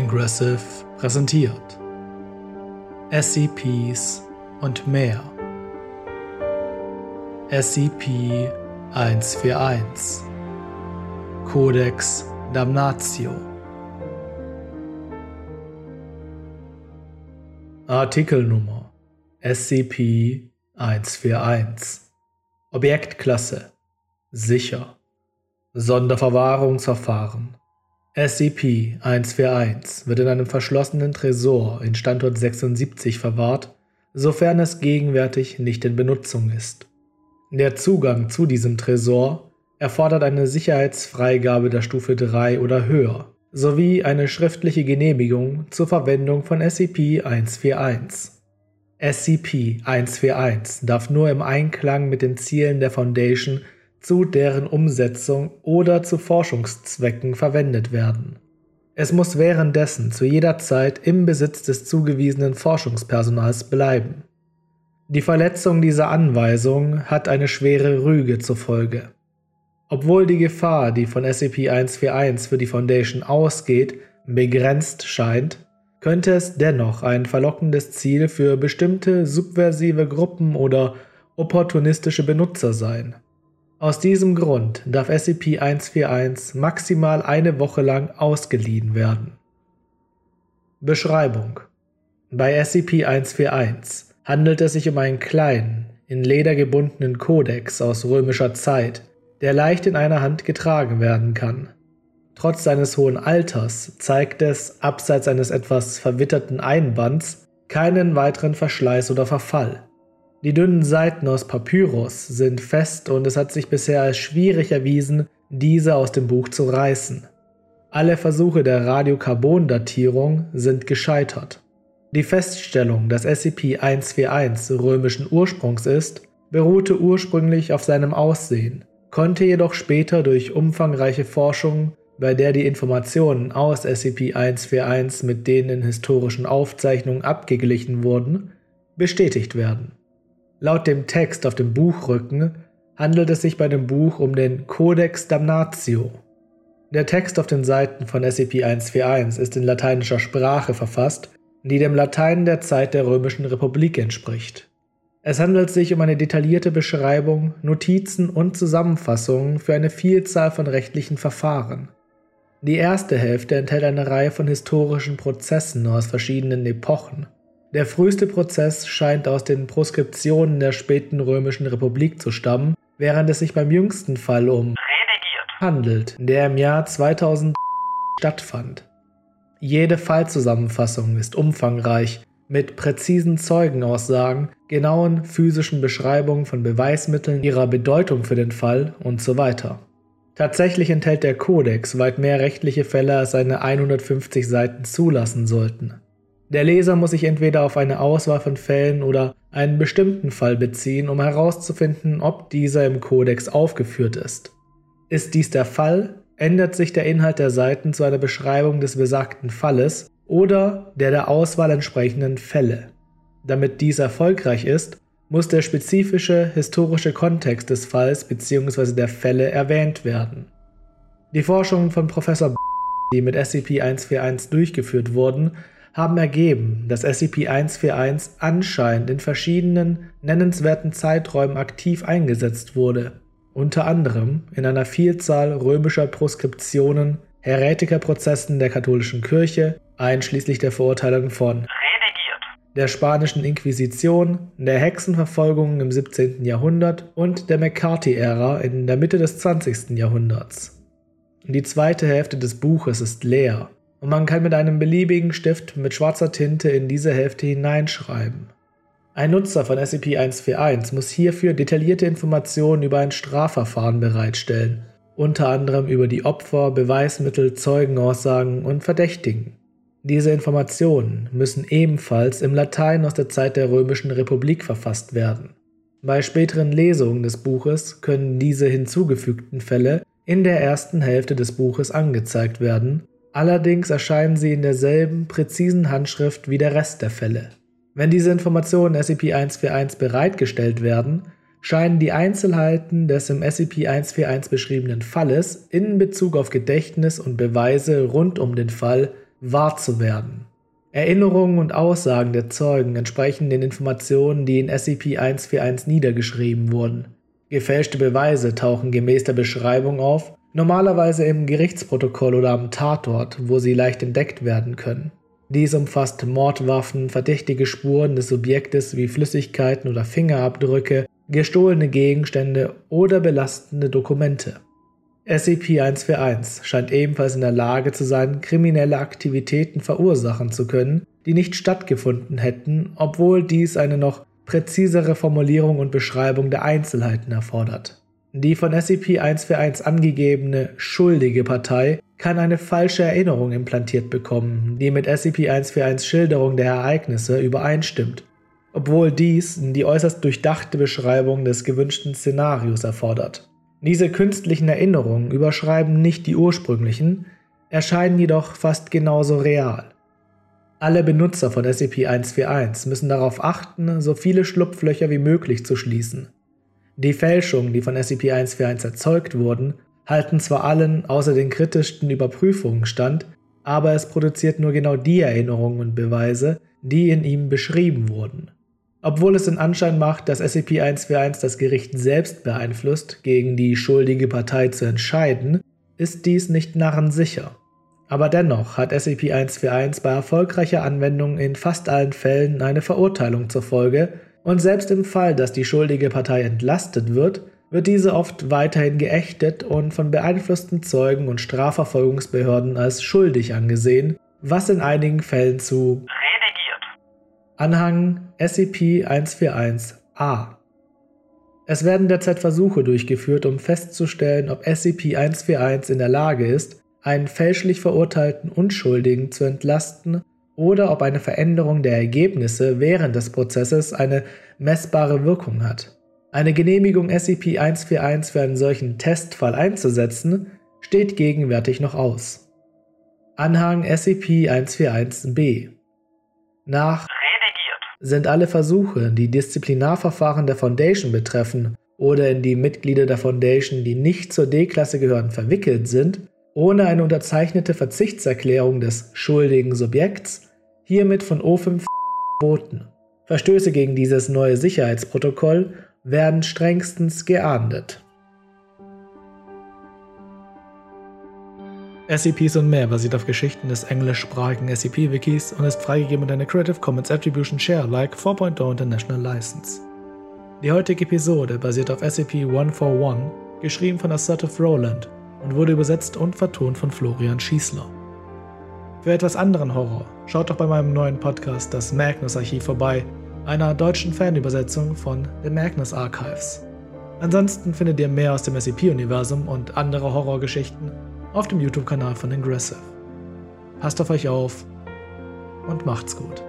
Ingressive präsentiert. SCPs und mehr. SCP-141 Codex Damnatio. Artikelnummer SCP-141 Objektklasse. Sicher. Sonderverwahrungsverfahren SCP-141 wird in einem verschlossenen Tresor in Standort 76 verwahrt, sofern es gegenwärtig nicht in Benutzung ist. Der Zugang zu diesem Tresor erfordert eine Sicherheitsfreigabe der Stufe 3 oder höher sowie eine schriftliche Genehmigung zur Verwendung von SCP-141. SCP-141 darf nur im Einklang mit den Zielen der Foundation zu deren Umsetzung oder zu Forschungszwecken verwendet werden. Es muss währenddessen zu jeder Zeit im Besitz des zugewiesenen Forschungspersonals bleiben. Die Verletzung dieser Anweisung hat eine schwere Rüge zur Folge. Obwohl die Gefahr, die von SCP-141 für die Foundation ausgeht, begrenzt scheint, könnte es dennoch ein verlockendes Ziel für bestimmte subversive Gruppen oder opportunistische Benutzer sein. Aus diesem Grund darf SCP-141 maximal eine Woche lang ausgeliehen werden. Beschreibung Bei SCP-141 handelt es sich um einen kleinen, in Leder gebundenen Kodex aus römischer Zeit, der leicht in einer Hand getragen werden kann. Trotz seines hohen Alters zeigt es, abseits eines etwas verwitterten Einbands, keinen weiteren Verschleiß oder Verfall. Die dünnen Seiten aus Papyrus sind fest und es hat sich bisher als schwierig erwiesen, diese aus dem Buch zu reißen. Alle Versuche der Radiokarbondatierung sind gescheitert. Die Feststellung, dass SCP-141 römischen Ursprungs ist, beruhte ursprünglich auf seinem Aussehen, konnte jedoch später durch umfangreiche Forschung, bei der die Informationen aus SCP-141 mit denen in historischen Aufzeichnungen abgeglichen wurden, bestätigt werden. Laut dem Text auf dem Buchrücken handelt es sich bei dem Buch um den Codex Damnatio. Der Text auf den Seiten von SCP-141 ist in lateinischer Sprache verfasst, die dem Latein der Zeit der Römischen Republik entspricht. Es handelt sich um eine detaillierte Beschreibung, Notizen und Zusammenfassungen für eine Vielzahl von rechtlichen Verfahren. Die erste Hälfte enthält eine Reihe von historischen Prozessen aus verschiedenen Epochen. Der früheste Prozess scheint aus den Proskriptionen der späten römischen Republik zu stammen, während es sich beim jüngsten Fall um Redigiert. handelt, der im Jahr 2000 stattfand. Jede Fallzusammenfassung ist umfangreich, mit präzisen Zeugenaussagen, genauen physischen Beschreibungen von Beweismitteln, ihrer Bedeutung für den Fall und so weiter. Tatsächlich enthält der Kodex weit mehr rechtliche Fälle, als seine 150 Seiten zulassen sollten. Der Leser muss sich entweder auf eine Auswahl von Fällen oder einen bestimmten Fall beziehen, um herauszufinden, ob dieser im Kodex aufgeführt ist. Ist dies der Fall, ändert sich der Inhalt der Seiten zu einer Beschreibung des besagten Falles oder der der Auswahl entsprechenden Fälle. Damit dies erfolgreich ist, muss der spezifische historische Kontext des Falls bzw. der Fälle erwähnt werden. Die Forschungen von Professor die mit SCP-141 durchgeführt wurden, haben ergeben, dass SCP-141 anscheinend in verschiedenen nennenswerten Zeiträumen aktiv eingesetzt wurde, unter anderem in einer Vielzahl römischer Proskriptionen, Heretikerprozessen der katholischen Kirche, einschließlich der Verurteilung von der spanischen Inquisition, der Hexenverfolgung im 17. Jahrhundert und der McCarthy-Ära in der Mitte des 20. Jahrhunderts. Die zweite Hälfte des Buches ist leer und man kann mit einem beliebigen Stift mit schwarzer Tinte in diese Hälfte hineinschreiben. Ein Nutzer von SCP-141 muss hierfür detaillierte Informationen über ein Strafverfahren bereitstellen, unter anderem über die Opfer, Beweismittel, Zeugenaussagen und Verdächtigen. Diese Informationen müssen ebenfalls im Latein aus der Zeit der Römischen Republik verfasst werden. Bei späteren Lesungen des Buches können diese hinzugefügten Fälle in der ersten Hälfte des Buches angezeigt werden Allerdings erscheinen sie in derselben präzisen Handschrift wie der Rest der Fälle. Wenn diese Informationen SCP-141 bereitgestellt werden, scheinen die Einzelheiten des im SCP-141 beschriebenen Falles in Bezug auf Gedächtnis und Beweise rund um den Fall wahr zu werden. Erinnerungen und Aussagen der Zeugen entsprechen den Informationen, die in SCP-141 niedergeschrieben wurden. Gefälschte Beweise tauchen gemäß der Beschreibung auf, normalerweise im Gerichtsprotokoll oder am Tatort, wo sie leicht entdeckt werden können. Dies umfasst Mordwaffen, verdächtige Spuren des Subjektes wie Flüssigkeiten oder Fingerabdrücke, gestohlene Gegenstände oder belastende Dokumente. SCP-141 scheint ebenfalls in der Lage zu sein, kriminelle Aktivitäten verursachen zu können, die nicht stattgefunden hätten, obwohl dies eine noch präzisere Formulierung und Beschreibung der Einzelheiten erfordert. Die von SCP-141 angegebene schuldige Partei kann eine falsche Erinnerung implantiert bekommen, die mit SCP-141 Schilderung der Ereignisse übereinstimmt, obwohl dies die äußerst durchdachte Beschreibung des gewünschten Szenarios erfordert. Diese künstlichen Erinnerungen überschreiben nicht die ursprünglichen, erscheinen jedoch fast genauso real. Alle Benutzer von SCP-141 müssen darauf achten, so viele Schlupflöcher wie möglich zu schließen. Die Fälschungen, die von SCP-141 erzeugt wurden, halten zwar allen außer den kritischsten Überprüfungen stand, aber es produziert nur genau die Erinnerungen und Beweise, die in ihm beschrieben wurden. Obwohl es den Anschein macht, dass SCP-141 das Gericht selbst beeinflusst, gegen die schuldige Partei zu entscheiden, ist dies nicht narrensicher. Aber dennoch hat SCP-141 bei erfolgreicher Anwendung in fast allen Fällen eine Verurteilung zur Folge, und selbst im Fall, dass die schuldige Partei entlastet wird, wird diese oft weiterhin geächtet und von beeinflussten Zeugen und Strafverfolgungsbehörden als schuldig angesehen, was in einigen Fällen zu Anhang SCP-141-A. Es werden derzeit Versuche durchgeführt, um festzustellen, ob SCP-141 in der Lage ist, einen fälschlich verurteilten Unschuldigen zu entlasten oder ob eine Veränderung der Ergebnisse während des Prozesses eine messbare Wirkung hat. Eine Genehmigung SCP-141 für einen solchen Testfall einzusetzen, steht gegenwärtig noch aus. Anhang SCP-141-B Nach sind alle Versuche, die Disziplinarverfahren der Foundation betreffen oder in die Mitglieder der Foundation, die nicht zur D-Klasse gehören, verwickelt sind, ohne eine unterzeichnete Verzichtserklärung des schuldigen Subjekts, hiermit von O5 verboten. Verstöße gegen dieses neue Sicherheitsprotokoll werden strengstens geahndet. SCPs und mehr basiert auf Geschichten des englischsprachigen SCP-Wikis und ist freigegeben unter einer Creative Commons Attribution Share Alike 4.0 International License. Die heutige Episode basiert auf SCP-141, geschrieben von Assertive Roland und wurde übersetzt und vertont von Florian Schießler. Für etwas anderen Horror schaut doch bei meinem neuen Podcast das Magnus Archiv vorbei, einer deutschen Fanübersetzung von The Magnus Archives. Ansonsten findet ihr mehr aus dem SCP-Universum und andere Horrorgeschichten auf dem YouTube-Kanal von Ingressive. Passt auf euch auf und macht's gut.